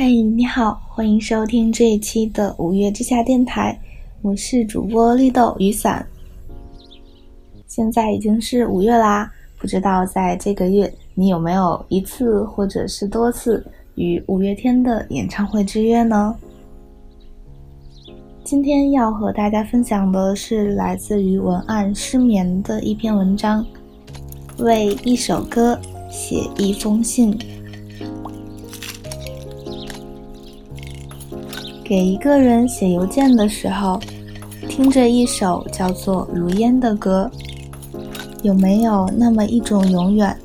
嗨，你好，欢迎收听这一期的五月之下电台，我是主播绿豆雨伞。现在已经是五月啦，不知道在这个月你有没有一次或者是多次与五月天的演唱会之约呢？今天要和大家分享的是来自于文案失眠的一篇文章，为一首歌写一封信。给一个人写邮件的时候，听着一首叫做《如烟》的歌，有没有那么一种永远，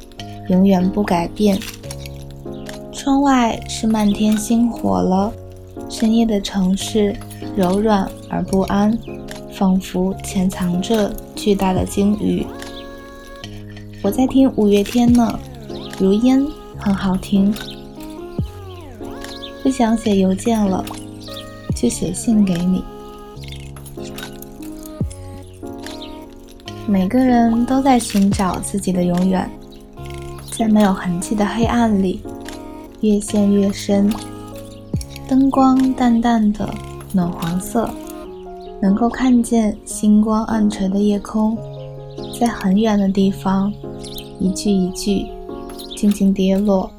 永远不改变？窗外是漫天星火了，深夜的城市。柔软而不安，仿佛潜藏着巨大的鲸鱼。我在听五月天呢，《如烟》很好听。不想写邮件了，就写信给你。每个人都在寻找自己的永远，在没有痕迹的黑暗里，越陷越深。灯光淡淡的。暖黄色，能够看见星光暗垂的夜空，在很远的地方，一句一句静静跌落。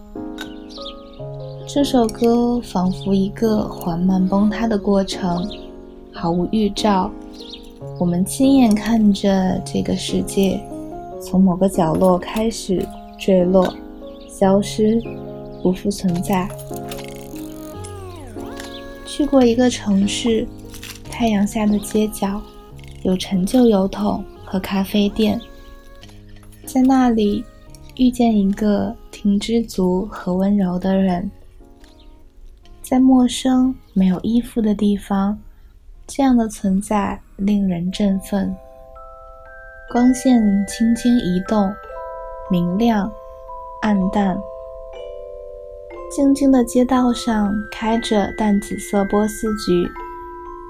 这首歌仿佛一个缓慢崩塌的过程，毫无预兆。我们亲眼看着这个世界从某个角落开始坠落、消失、不复存在。去过一个城市，太阳下的街角有陈旧油桶和咖啡店，在那里遇见一个挺知足和温柔的人，在陌生没有依附的地方，这样的存在令人振奋。光线轻轻移动，明亮，暗淡。静静的街道上开着淡紫色波斯菊，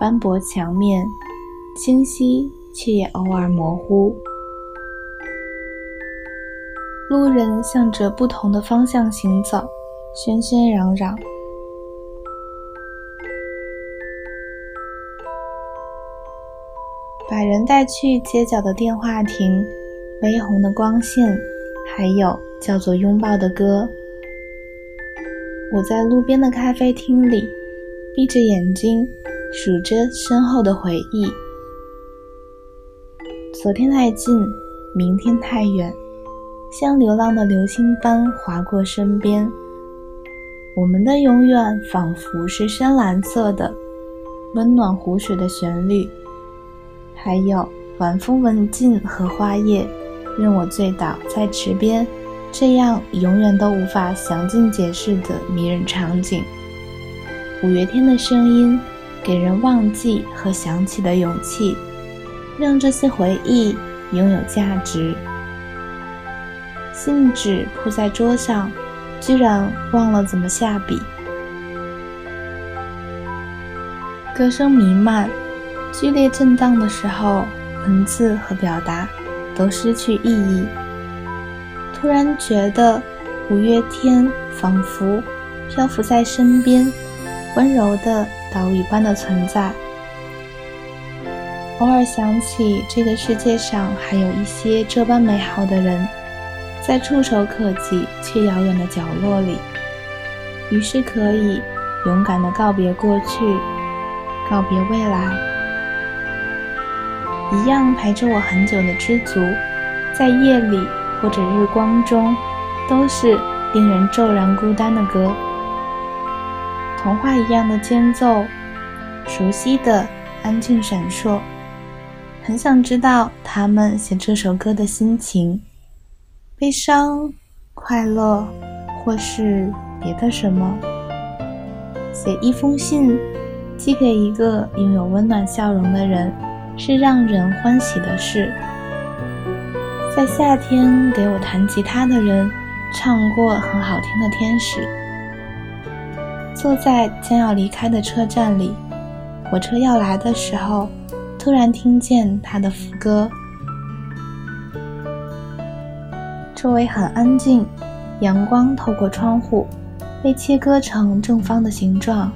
斑驳墙面，清晰却也偶尔模糊。路人向着不同的方向行走，喧喧嚷嚷。把人带去街角的电话亭，微红的光线，还有叫做拥抱的歌。我在路边的咖啡厅里，闭着眼睛数着身后的回忆。昨天太近，明天太远，像流浪的流星般划过身边。我们的永远仿佛是深蓝色的，温暖湖水的旋律，还有晚风吻尽荷花叶，任我醉倒在池边。这样永远都无法详尽解释的迷人场景。五月天的声音给人忘记和想起的勇气，让这些回忆拥有价值。信纸铺在桌上，居然忘了怎么下笔。歌声弥漫，剧烈震荡的时候，文字和表达都失去意义。突然觉得五月天仿佛漂浮在身边，温柔的岛屿般的存在。偶尔想起这个世界上还有一些这般美好的人，在触手可及却遥远的角落里，于是可以勇敢的告别过去，告别未来。一样陪着我很久的知足，在夜里。或者日光中，都是令人骤然孤单的歌。童话一样的间奏，熟悉的安静闪烁。很想知道他们写这首歌的心情：悲伤、快乐，或是别的什么。写一封信，寄给一个拥有温暖笑容的人，是让人欢喜的事。在夏天给我弹吉他的人，唱过很好听的《天使》。坐在将要离开的车站里，火车要来的时候，突然听见他的副歌。周围很安静，阳光透过窗户，被切割成正方的形状，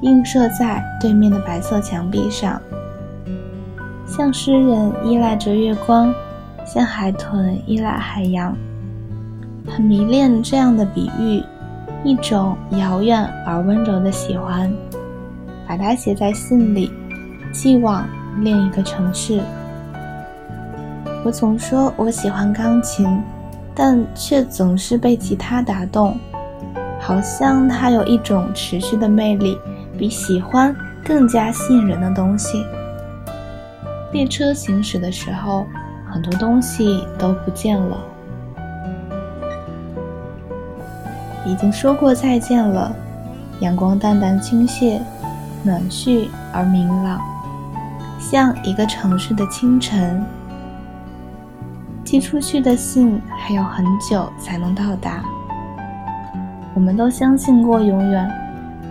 映射在对面的白色墙壁上，像诗人依赖着月光，像海豚依赖海洋。很迷恋这样的比喻，一种遥远而温柔的喜欢，把它写在信里，寄往另一个城市。我总说我喜欢钢琴，但却总是被吉他打动。好像它有一种持续的魅力，比喜欢更加吸引人的东西。列车行驶的时候，很多东西都不见了。已经说过再见了，阳光淡淡倾泻，暖煦而明朗，像一个城市的清晨。寄出去的信还有很久才能到达。我们都相信过永远，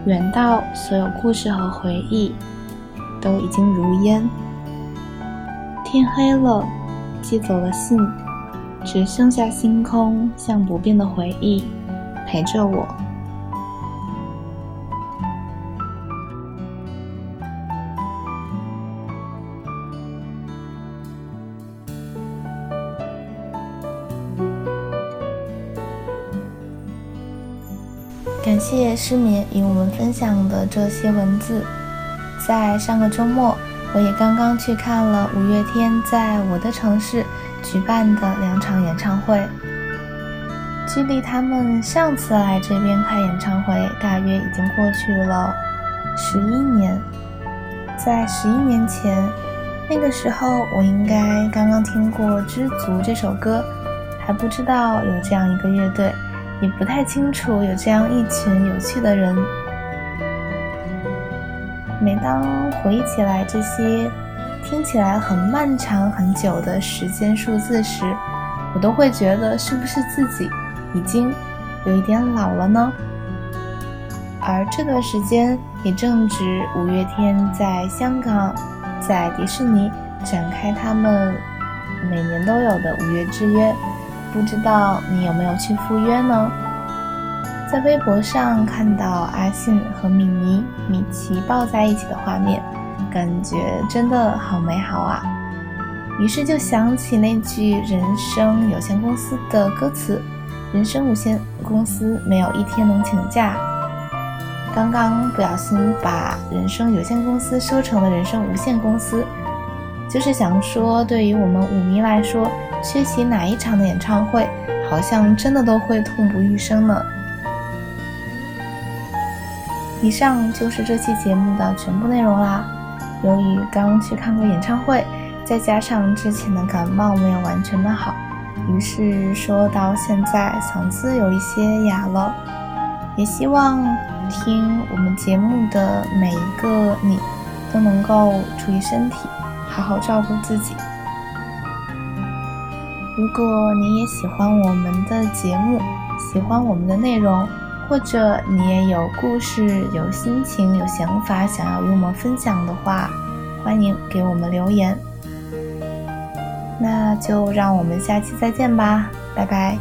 远到所有故事和回忆都已经如烟。天黑了，寄走了信，只剩下星空，像不变的回忆陪着我。感谢失眠与我们分享的这些文字。在上个周末，我也刚刚去看了五月天在我的城市举办的两场演唱会。距离他们上次来这边开演唱会，大约已经过去了十一年。在十一年前，那个时候我应该刚刚听过《知足》这首歌，还不知道有这样一个乐队。也不太清楚有这样一群有趣的人。每当回忆起来这些听起来很漫长很久的时间数字时，我都会觉得是不是自己已经有一点老了呢？而这段时间也正值五月天在香港在迪士尼展开他们每年都有的五月之约。不知道你有没有去赴约呢？在微博上看到阿信和米妮、米奇抱在一起的画面，感觉真的好美好啊！于是就想起那句人生有限公司的歌词：“人生无限公司没有一天能请假。”刚刚不小心把人生有限公司说成了人生无限公司，就是想说，对于我们舞迷来说。缺席哪一场的演唱会，好像真的都会痛不欲生呢。以上就是这期节目的全部内容啦。由于刚去看过演唱会，再加上之前的感冒没有完全的好，于是说到现在嗓子有一些哑了。也希望听我们节目的每一个你，都能够注意身体，好好照顾自己。如果你也喜欢我们的节目，喜欢我们的内容，或者你也有故事、有心情、有想法想要与我们分享的话，欢迎给我们留言。那就让我们下期再见吧，拜拜。